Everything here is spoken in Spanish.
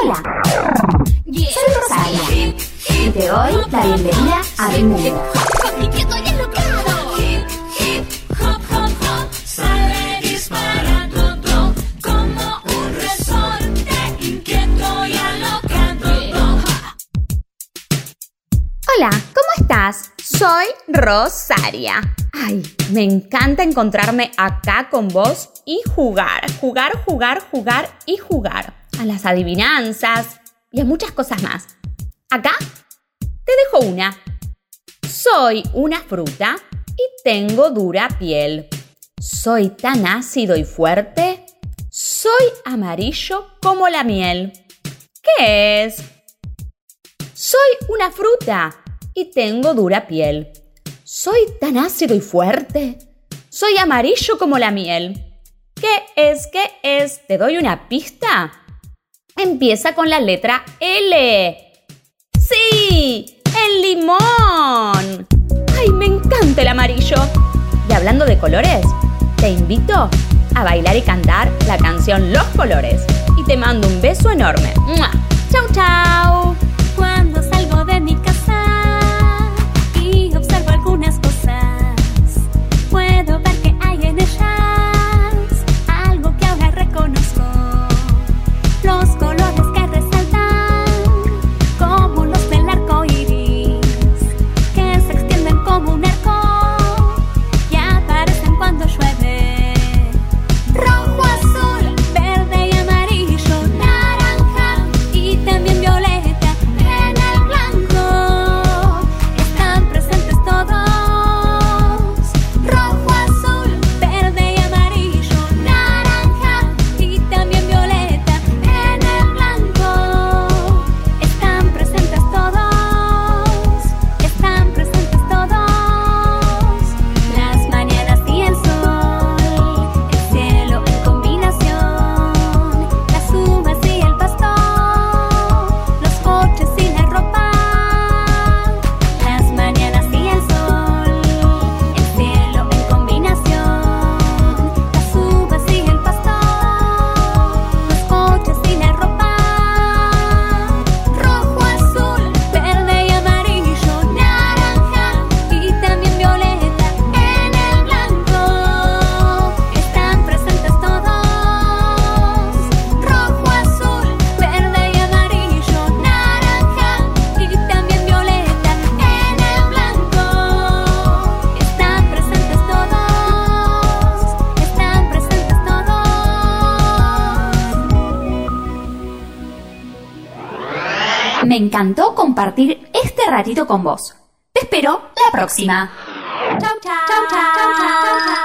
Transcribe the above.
Hola, soy Rosaria y te doy la bienvenida a mi mundo. Hola, ¿cómo estás? Soy Rosaria. Ay, me encanta encontrarme acá con vos y jugar, jugar, jugar, jugar y jugar. A las adivinanzas y a muchas cosas más. Acá te dejo una. Soy una fruta y tengo dura piel. Soy tan ácido y fuerte. Soy amarillo como la miel. ¿Qué es? Soy una fruta y tengo dura piel. Soy tan ácido y fuerte. Soy amarillo como la miel. ¿Qué es? ¿Qué es? ¿Te doy una pista? Empieza con la letra L. ¡Sí! ¡El limón! ¡Ay, me encanta el amarillo! Y hablando de colores, te invito a bailar y cantar la canción Los Colores. Y te mando un beso enorme. ¡Chau, chau! Me encantó compartir este ratito con vos. Te espero la próxima. Chau, chau.